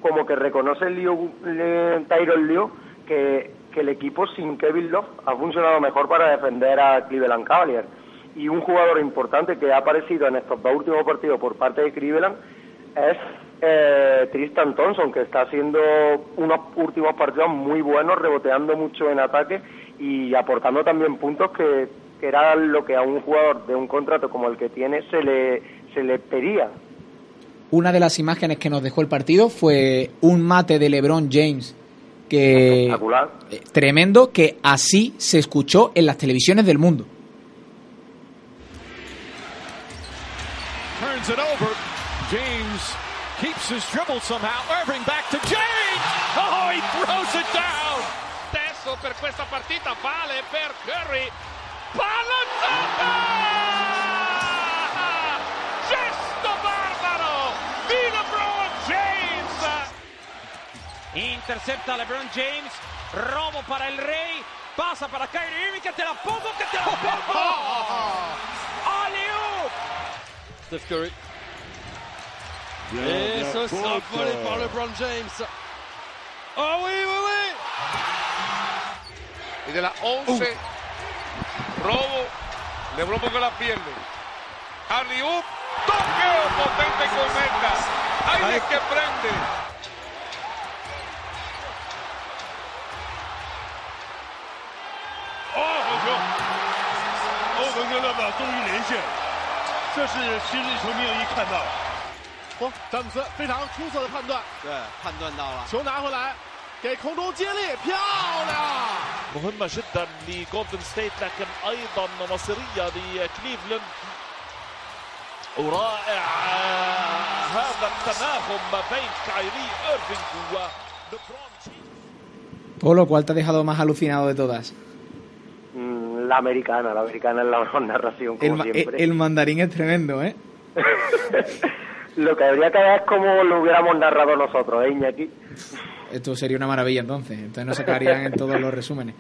como que reconoce el Liu, eh, Tyron que, que el equipo sin Kevin Love ha funcionado mejor para defender a Cleveland Cavaliers. Y un jugador importante que ha aparecido en estos dos últimos partidos por parte de Cleveland es eh, Tristan Thompson, que está haciendo unos últimos partidos muy buenos, reboteando mucho en ataque y aportando también puntos que, que era lo que a un jugador de un contrato como el que tiene se le, se le pedía. Una de las imágenes que nos dejó el partido fue un mate de LeBron James que Espectacular. eh, tremendo que así se escuchó en las televisiones del mundo. Turns it over. James keeps his dribble somehow. Irving back to James. Oh, he throws it down. Adesso per questa partita vale per Curry. Pallonata! Gesto barbaro di LeBron James. Intercepta LeBron James. Robo para el Rey. Pasa para Kyrie Irving, que te la pongo, que te la pongo. ¡Alley-oop! Steph Curry. Eso es volé par LeBron James. Oh oui, oui, oui. Y de las 11, robo, LeBron porque la pierde. Alley-oop, toqueo potente con meta. Ahí es que prende.哦，好球！欧文跟勒布朗终于连线，这是昔日球迷有意看到。 嚯，詹姆斯非常出色的判断，对，判断到了。球拿回来，给空中接力，漂亮！ مهمة جدا لجولدن ستيت لكن أيضا مصيرية لكليفلاند ورائع آه، هذا التناغم ما بين كايري إيرفينج وليبرون Polo, ¿cuál te ha dejado más alucinado de todas? Mm, La americana, la americana es la mejor narración, como El, ma- siempre. el mandarín es tremendo, ¿eh? Lo que habría que ver es como lo hubiéramos narrado nosotros, ¿eh, Iñaki? Esto sería una maravilla entonces. Entonces no se caerían en todos los resúmenes.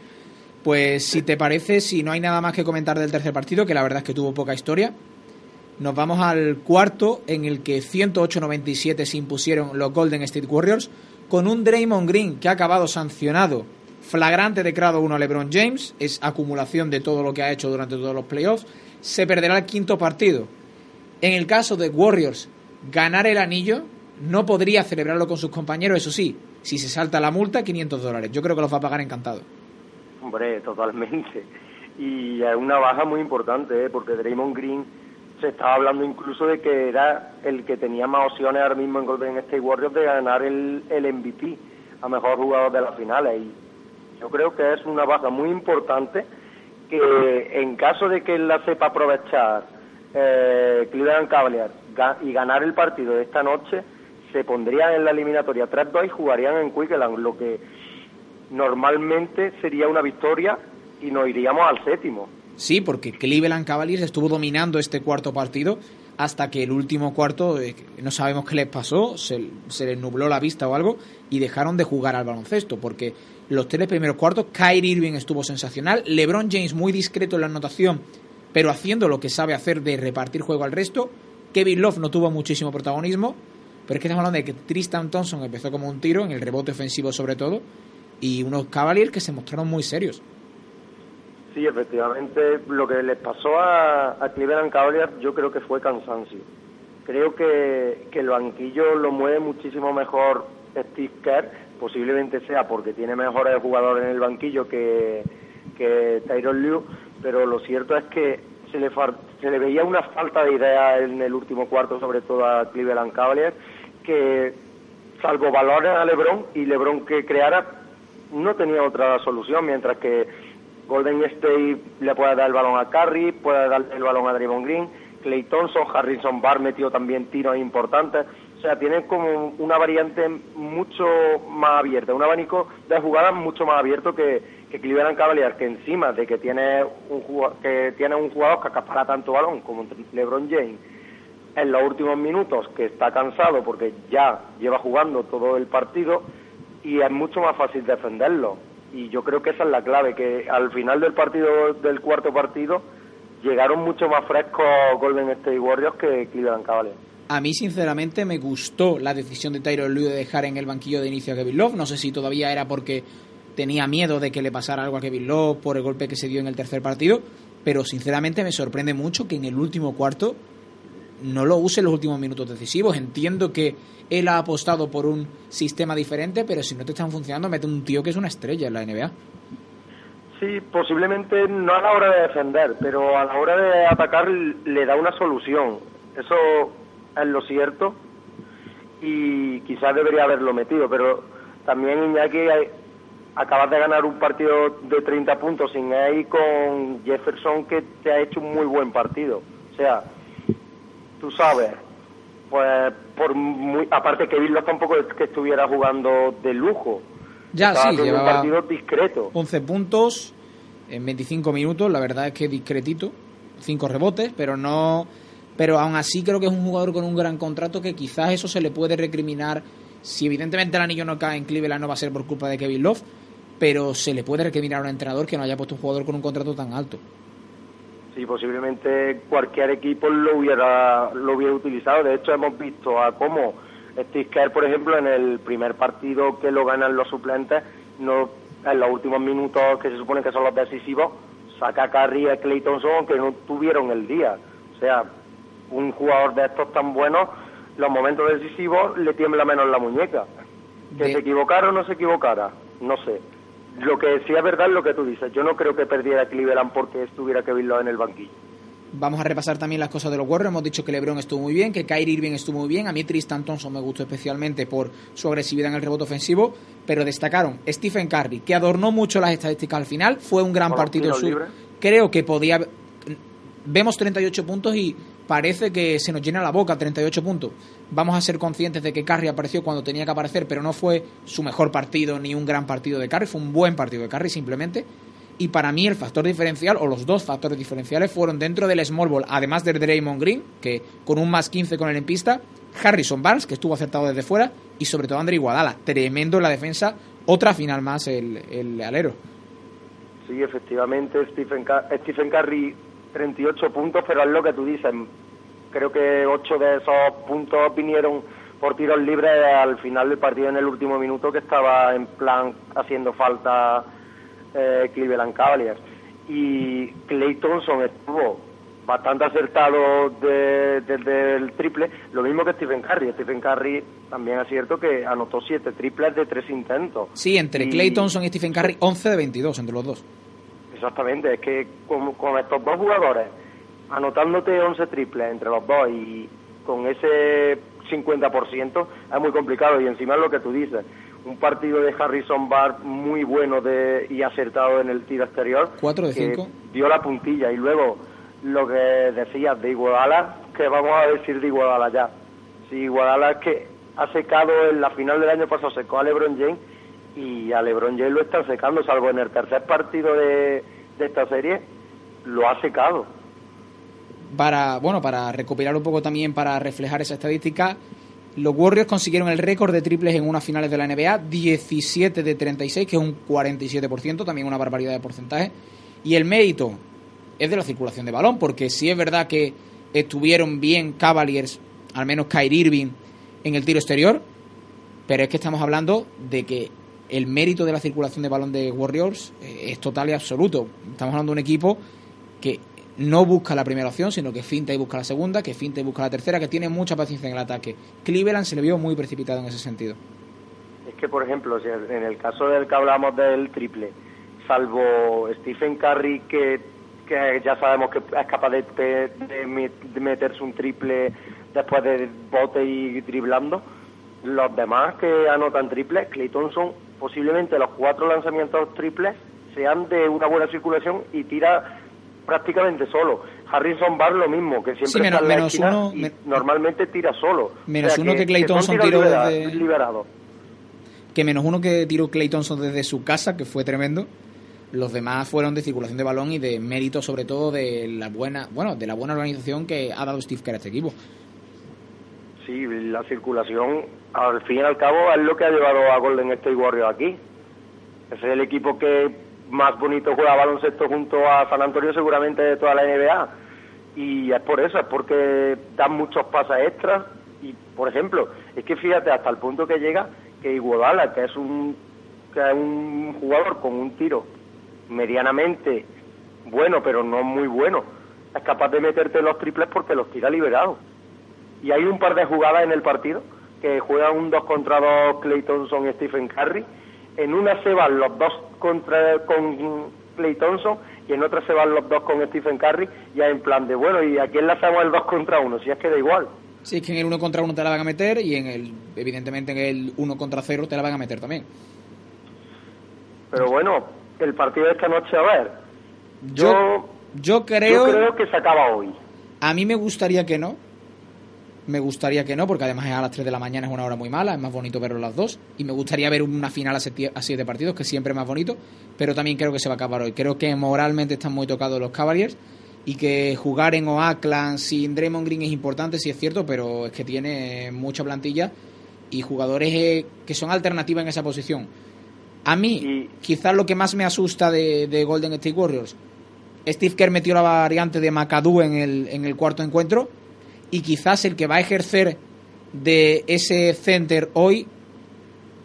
Pues si te parece, si no hay nada más que comentar del tercer partido, que la verdad es que tuvo poca historia, nos vamos al cuarto en el que 108-97 se impusieron los Golden State Warriors con un Draymond Green que ha acabado sancionado flagrante de grado 1 a LeBron James, es acumulación de todo lo que ha hecho durante todos los playoffs, se perderá el quinto partido. En el caso de Warriors, ganar el anillo, no podría celebrarlo con sus compañeros, eso sí, si se salta la multa, 500 dólares. Yo creo que los va a pagar encantado. Hombre, totalmente. Y es una baja muy importante, ¿eh? porque Draymond Green se estaba hablando incluso de que era el que tenía más opciones ahora mismo en Golden State Warriors de ganar el, el MVP a mejor jugador de las finales. Y yo creo que es una baja muy importante que en caso de que él la sepa aprovechar eh, Cleveland Cavaliers y ganar el partido de esta noche, se pondrían en la eliminatoria 3-2 y jugarían en Quickeland, lo que normalmente sería una victoria y nos iríamos al séptimo. Sí, porque Cleveland Cavaliers estuvo dominando este cuarto partido hasta que el último cuarto, eh, no sabemos qué les pasó, se, se les nubló la vista o algo y dejaron de jugar al baloncesto, porque los tres primeros cuartos, Kyrie Irving estuvo sensacional, LeBron James muy discreto en la anotación, pero haciendo lo que sabe hacer de repartir juego al resto, Kevin Love no tuvo muchísimo protagonismo, pero es que estamos hablando de que Tristan Thompson empezó como un tiro, en el rebote ofensivo sobre todo, y unos Cavaliers que se mostraron muy serios. Sí, efectivamente, lo que les pasó a, a Cleveland Cavaliers yo creo que fue cansancio. Creo que, el banquillo lo mueve muchísimo mejor Steve Kerr, posiblemente sea porque tiene mejores jugadores en el banquillo que, que Tyron Lue, pero lo cierto es que se le, se le veía una falta de idea en el último cuarto, sobre todo a Cleveland Cavaliers, que salvo valores a LeBron y LeBron que creara, no tenía otra solución, mientras que Golden State le puede dar el balón a Curry, puede dar el balón a Draymond Green, Clay Thompson, Harrison Barr metió también tiros importantes. O sea, tienen como una variante mucho más abierta, un abanico de jugadas mucho más abierto que, que Cleveland Cavaliers, que encima de que tiene un jugador, que tiene un jugador que acapara tanto balón como LeBron James en los últimos minutos, que está cansado porque ya lleva jugando todo el partido y es mucho más fácil defenderlo. Y yo creo que esa es la clave, que al final del partido, del cuarto partido, llegaron mucho más frescos Golden State Warriors que Cleveland Cavaliers. A mí, sinceramente, me gustó la decisión de Tyron Lue de dejar en el banquillo de inicio a Kevin Love. No sé si todavía era porque tenía miedo de que le pasara algo a Kevin Love por el golpe que se dio en el tercer partido, pero sinceramente me sorprende mucho que en el último cuarto no lo use en los últimos minutos decisivos. Entiendo que él ha apostado por un sistema diferente, pero si no te están funcionando, mete un tío que es una estrella en la NBA. Sí, posiblemente no a la hora de defender, pero a la hora de atacar le da una solución. Eso es lo cierto y quizás debería haberlo metido, pero también Iñaki acabas de ganar un partido de 30 puntos sin y con Jefferson que te ha hecho un muy buen partido. O sea, tú sabes, pues por muy aparte que Love tampoco es que estuviera jugando de lujo. Ya, Estaba sí, haciendo un llevaba partido discreto. 11 puntos en 25 minutos, la verdad es que discretito, 5 rebotes, pero no pero aún así creo que es un jugador con un gran contrato que quizás eso se le puede recriminar si evidentemente el anillo no cae en Cleveland no va a ser por culpa de Kevin Love, pero se le puede recriminar a un entrenador que no haya puesto un jugador con un contrato tan alto. Sí, posiblemente cualquier equipo lo hubiera lo hubiera utilizado. De hecho, hemos visto a cómo Steve Kerr, por ejemplo, en el primer partido que lo ganan los suplentes, no en los últimos minutos que se supone que son los decisivos, saca a Curry y a Clay Thompson aunque no tuvieron el día. O sea, un jugador de estos tan buenos, los momentos decisivos le tiembla menos la muñeca. Que De- se equivocara o no se equivocara, no sé. Lo que sí es verdad es lo que tú dices. Yo no creo que perdiera Cleveland porque estuviera Kevin Love en el banquillo. Vamos a repasar también las cosas de los Warriors. Hemos dicho que LeBron estuvo muy bien, que Kyrie Irving estuvo muy bien. A mí Tristan Thompson me gustó especialmente por su agresividad en el rebote ofensivo, pero destacaron Stephen Curry, que adornó mucho las estadísticas al final. Fue un gran partido. Creo que podía. Vemos 38 puntos y parece que se nos llena la boca 38 puntos. Vamos a ser conscientes de que Curry apareció cuando tenía que aparecer, pero no fue su mejor partido ni un gran partido de Curry. Fue un buen partido de Curry simplemente. Y para mí el factor diferencial, o los dos factores diferenciales, fueron dentro del small ball, además de Draymond Green, que con un más 15 con él en pista, Harrison Barnes, que estuvo acertado desde fuera, y sobre todo Andre Iguadala, tremendo en la defensa, otra final más el, alero. Sí, efectivamente, Stephen, Stephen Curry 38 puntos, pero es lo que tú dices. Creo que 8 de esos puntos vinieron por tiros libres al final del partido en el último minuto que estaba en plan haciendo falta eh, Cleveland Cavaliers. Y Clay Thompson estuvo bastante acertado de- desde el triple, lo mismo que Stephen Curry. Stephen Curry también es cierto que anotó 7 triples de 3 intentos. Sí, entre Y- Clay Thompson y Stephen Curry, 11 de 22 entre los dos. Exactamente, es que con, con estos dos jugadores, anotándote 11 triples entre los dos y con ese 50% es muy complicado y encima es lo que tú dices, un partido de Harrison Barr muy bueno de, y acertado en el tiro exterior. Cuatro de que cinco. Dio la puntilla y luego lo que decías de Iguodala, que vamos a decir de Iguodala ya. Si Iguodala es que ha secado en la final del año pasado, secó a LeBron James y a LeBron James lo están secando, salvo en el tercer partido de, de esta serie, lo ha secado. Para, bueno, para recopilar un poco también, para reflejar esa estadística, los Warriors consiguieron el récord de triples en unas finales de la NBA, 17 de 36, que es un 47%, también una barbaridad de porcentaje. Y el mérito es de la circulación de balón, porque sí es verdad que estuvieron bien Cavaliers, al menos Kyrie Irving, en el tiro exterior, pero es que estamos hablando de que el mérito de la circulación de balón de Warriors eh, es total y absoluto. Estamos hablando de un equipo que no busca la primera opción, sino que finta y busca la segunda, que finta y busca la tercera, que tiene mucha paciencia en el ataque. Cleveland se le vio muy precipitado en ese sentido. Es que, por ejemplo, en el caso del que hablamos del triple, salvo Stephen Curry, que, que ya sabemos que es capaz de meterse un triple después de bote y driblando, los demás que anotan triples, Clay Thompson, posiblemente los cuatro lanzamientos triples sean de una buena circulación y tira prácticamente solo. Harrison Barr lo mismo, que siempre Sí, menos- está en la menos uno, y me- normalmente tira solo. Menos O sea uno que Klay son Thompson tiró libera- desde- liberados. Que menos uno que tiró Clay Thompson desde su casa, que fue tremendo. Los demás fueron de circulación de balón y de mérito, sobre todo, de la buena, bueno, de la buena organización que ha dado Steve Kerr a este equipo. Sí, la circulación, al fin y al cabo, es lo que ha llevado a Golden State Warriors aquí. Ese es el equipo que más bonito juega baloncesto junto a San Antonio seguramente de toda la NBA. Y es por eso, es porque dan muchos pases extras. Y, por ejemplo, es que fíjate hasta el punto que llega que Iguodala, que es un, que es un jugador con un tiro medianamente bueno, pero no muy bueno, es capaz de meterte los triples porque los tira liberados. Y hay un par de jugadas en el partido que juegan un 2 contra 2 Clay Thompson y Stephen Curry. En una se van los dos contra con Clay Thompson y en otra se van los dos con Stephen Curry. Ya en plan de, bueno, ¿y a quién le hacemos el 2 contra 1? Si es que da igual. Sí, es que en el uno contra uno te la van a meter y en el, evidentemente, en el uno contra cero te la van a meter también. Pero bueno, el partido de esta noche, a ver. Yo, yo creo, yo creo que se acaba hoy. A mí me gustaría que no. Me gustaría que no, porque además es a las 3 de la mañana, es una hora muy mala, es más bonito verlo a las 2. Y me gustaría ver una final a 7 partidos, que siempre es más bonito. Pero también creo que se va a acabar hoy. Creo que moralmente están muy tocados los Cavaliers. Y que jugar en Oakland sin Draymond Green es importante, sí es cierto, pero es que tiene mucha plantilla y jugadores eh, que son alternativas en esa posición. A mí, quizás lo que más me asusta de, de Golden State Warriors, Steve Kerr metió la variante de McAdoo en el, en el cuarto encuentro y quizás el que va a ejercer de ese center hoy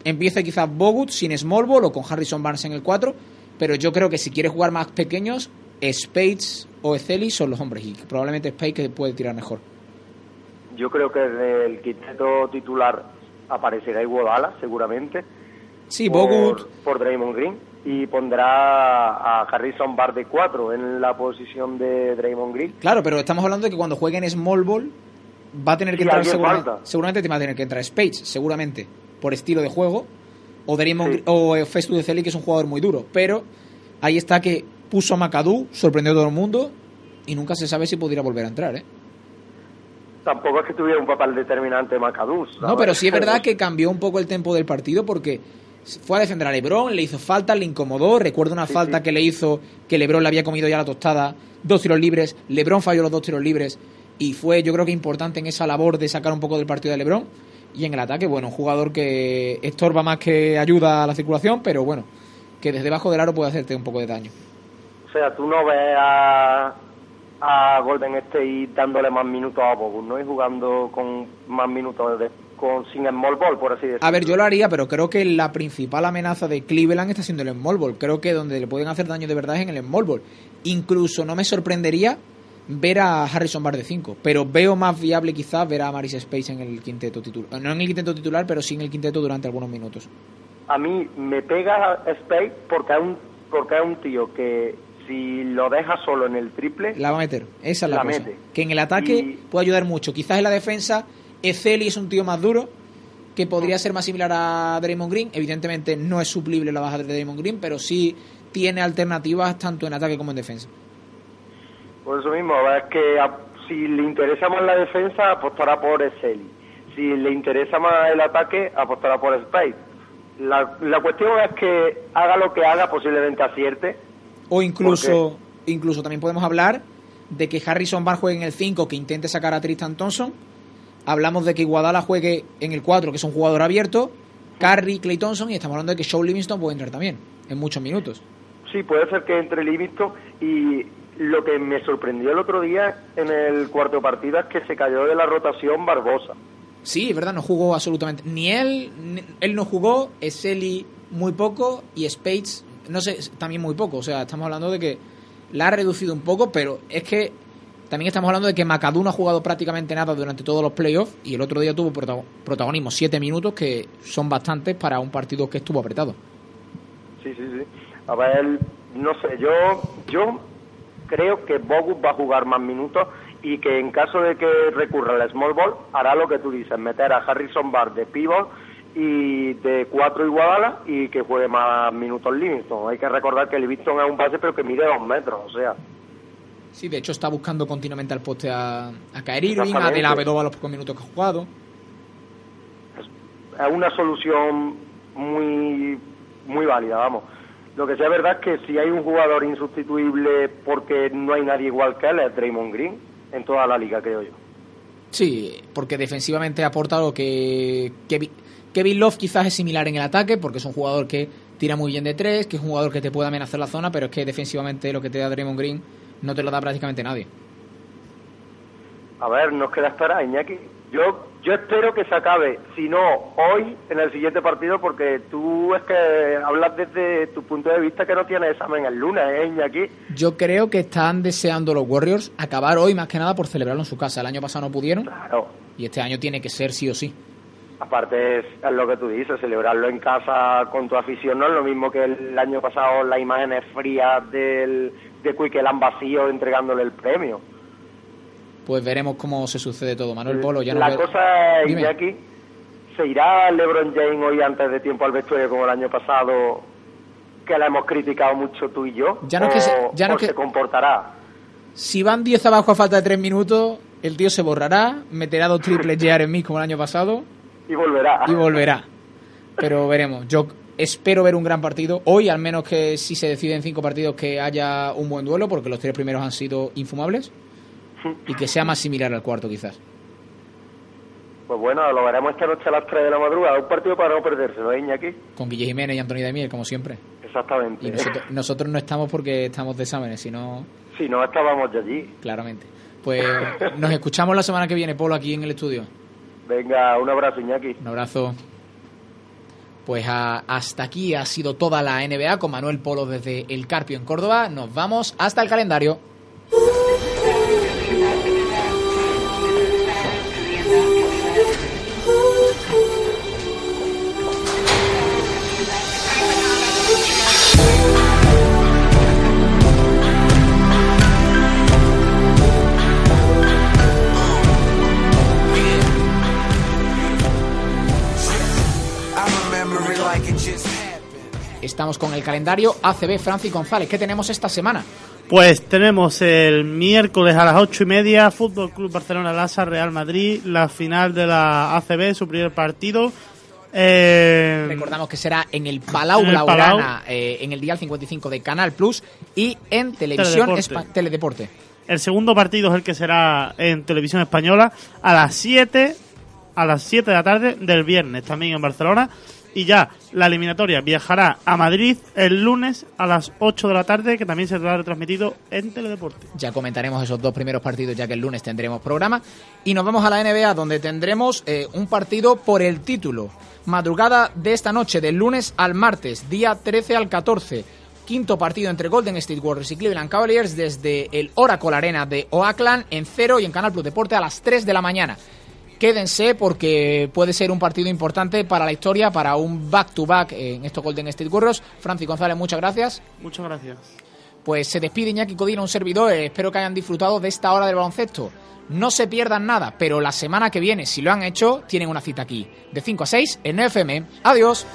empiece quizás Bogut sin Small Ball o con Harrison Barnes en el 4, pero yo creo que si quiere jugar más pequeños, Spades o Ezeli son los hombres y probablemente Spades que puede tirar mejor. Yo creo que del quinteto titular aparecerá Iguodala, seguramente. Sí, por, Bogut. Por Draymond Green. Y pondrá a Harrison Bar de 4 en la posición de Draymond Green. Claro, pero estamos hablando de que cuando jueguen en Small Ball va a tener que Sí, entrar seguramente, te va a tener que entrar Spades, seguramente, por estilo de juego, o Draymond o eh, Festu de Celi, que es un jugador muy duro, pero ahí está que puso a McAdoo, sorprendió a todo el mundo y nunca se sabe si podría volver a entrar, ¿eh? Tampoco es que tuviera un papel determinante Macadús. No, pero sí es verdad que cambió un poco el tempo del partido porque fue a defender a LeBron, le hizo falta, le incomodó. Recuerdo una falta que le hizo que LeBron le había comido ya la tostada, dos tiros libres. LeBron falló los dos tiros libres y fue, yo creo que importante en esa labor de sacar un poco del partido de LeBron. Y en el ataque, bueno, un jugador que estorba más que ayuda a la circulación, pero bueno, que desde debajo del aro puede hacerte un poco de daño. O sea, tú no ves a, a Golden State dándole más minutos a Bogut, ¿no? Y jugando con más minutos de, con, sin small ball, por así decirlo. A ver, yo lo haría, pero creo que la principal amenaza de Cleveland está siendo el small ball. Creo que donde le pueden hacer daño de verdad es en el small ball. Incluso no me sorprendería ver a Harrison Bar de 5, pero veo más viable quizás ver a Maris Space en el quinteto titular. No en el quinteto titular, pero sí en el quinteto durante algunos minutos. A mí me pega Space porque es un, porque es un tío que si lo deja solo en el triple, La va a meter, esa es la, La cosa. mete. Que en el ataque Y- puede ayudar mucho. Quizás en la defensa, Ezeli es un tío más duro, que podría ser más similar a Draymond Green. Evidentemente no es suplible la baja de Draymond Green, pero sí tiene alternativas tanto en ataque como en defensa. por eso mismo, es que a- si le interesa más la defensa, apostará por Eseli. Si le interesa más el ataque, apostará por Space. La, la cuestión es que haga lo que haga, posiblemente acierte. O incluso, incluso también podemos hablar de que Harrison Barnes juegue en el 5, que intente sacar a Tristan Thompson. Hablamos de que Iguadala juegue en el 4, que es un jugador abierto. Curry, Clay Thompson, y estamos hablando de que Shaw Livingston puede entrar también, en muchos minutos. Sí, puede ser que entre Livingston y lo que me sorprendió el otro día en el cuarto partido es que se cayó de la rotación Barbosa. Sí, es verdad, no jugó absolutamente. Ni él, ni- él no jugó, Eseli muy poco y Spades, no sé, también muy poco. O sea, estamos hablando de que la ha reducido un poco, pero es que también estamos hablando de que McAdoo no ha jugado prácticamente nada durante todos los playoffs y el otro día tuvo protago- protagonismo siete minutos, que son bastantes para un partido que estuvo apretado. Sí, sí, sí. A ver, no sé, yo, yo creo que Bogut va a jugar más minutos y que en caso de que recurra al small ball, hará lo que tú dices, meter a Harrison Bar de pivot y de cuatro Iguadala y que juegue más minutos Livingston. Hay que recordar que Livingston es un base pero que mide dos metros, o sea, Sí, de hecho está buscando continuamente al poste a, a Kyrie Irving, a. De La Vedova los pocos minutos que ha jugado. es una solución muy muy válida, vamos. Lo que sí es verdad es que si hay un jugador insustituible porque no hay nadie igual que él, es Draymond Green en toda la liga, creo yo. Sí, porque defensivamente aporta lo que Kevin, Kevin Love quizás es similar en el ataque, porque es un jugador que tira muy bien de tres, que es un jugador que te puede amenazar la zona, pero es que defensivamente lo que te da Draymond Green no te lo da prácticamente nadie. A ver, nos queda esperar, Iñaki. Yo, yo espero que se acabe, si no hoy, en el siguiente partido, porque tú es que hablas desde tu punto de vista que no tienes examen el lunes, ¿eh, Iñaki? Yo creo que están deseando los Warriors acabar hoy más que nada por celebrarlo en su casa. El año pasado no pudieron Claro. y este año tiene que ser sí o sí. Aparte es, es lo que tú dices, celebrarlo en casa con tu afición no es lo mismo que el año pasado las imágenes frías del, de Quiquelan vacío entregándole el premio. Pues veremos cómo se sucede todo. Manuel Polo, ya no La ve- cosa es, Dime. Iñaki, ¿se irá LeBron James hoy antes de tiempo al vestuario como el año pasado, que la hemos criticado mucho tú y yo? Ya no ¿O, que se- ya no que- se comportará? Si van 10 abajo a falta de 3 minutos, el tío se borrará, meterá dos triples J.R. Smith como el año pasado Y volverá. y volverá. Pero veremos. Yo espero ver un gran partido. Hoy, al menos que si se deciden cinco partidos, que haya un buen duelo, porque los tres primeros han sido infumables. Y que sea más similar al cuarto, quizás. Pues bueno, lo veremos esta noche a las 3 de la madrugada. Un partido para no perderse, ¿eh, Iñaki? Con Guille Jiménez y Antonio Demiel, como siempre. Exactamente. Y nosotros, nosotros no estamos porque estamos de exámenes, sino Si no, estábamos ya allí. claramente. Pues nos escuchamos la semana que viene, Polo, aquí en el estudio. Venga, un abrazo, Iñaki. Un abrazo. Pues hasta aquí ha sido toda la NBA con Manuel Polo desde El Carpio en Córdoba. Nos vamos hasta el calendario. Con el calendario ACB Francis González. ¿Qué tenemos esta semana? Pues tenemos el miércoles a las ocho y media Fútbol Club Barcelona Lasa Real Madrid, la final de la ACB, su primer partido. Eh, Recordamos que será en el Palau En el Blaugrana, eh, en el Dial 55 de Canal Plus y en Televisión Teledeporte. Teledeporte. El segundo partido es el que será en televisión española a las 7 a las 7 de la tarde del viernes, también en Barcelona. Y ya la eliminatoria viajará a Madrid el lunes a las 8 de la tarde, que también será retransmitido en Teledeporte. Ya comentaremos esos dos primeros partidos, ya que el lunes tendremos programa. Y nos vamos a la NBA, donde tendremos eh, un partido por el título. Madrugada de esta noche, del lunes al martes, día 13 al 14. Quinto partido entre Golden State Warriors y Cleveland Cavaliers desde el Oracle Arena de Oakland en cero y en Canal Plus Deporte a las 3 de la mañana. Quédense porque puede ser un partido importante para la historia, para un back-to-back en estos Golden State Warriors. Francis González, muchas gracias. Muchas gracias. Pues se despide Iñaki Codina, un servidor. Espero que hayan disfrutado de esta hora del baloncesto. No se pierdan nada, pero la semana que viene, si lo han hecho, tienen una cita aquí, de 5 a 6 en FM. Adiós.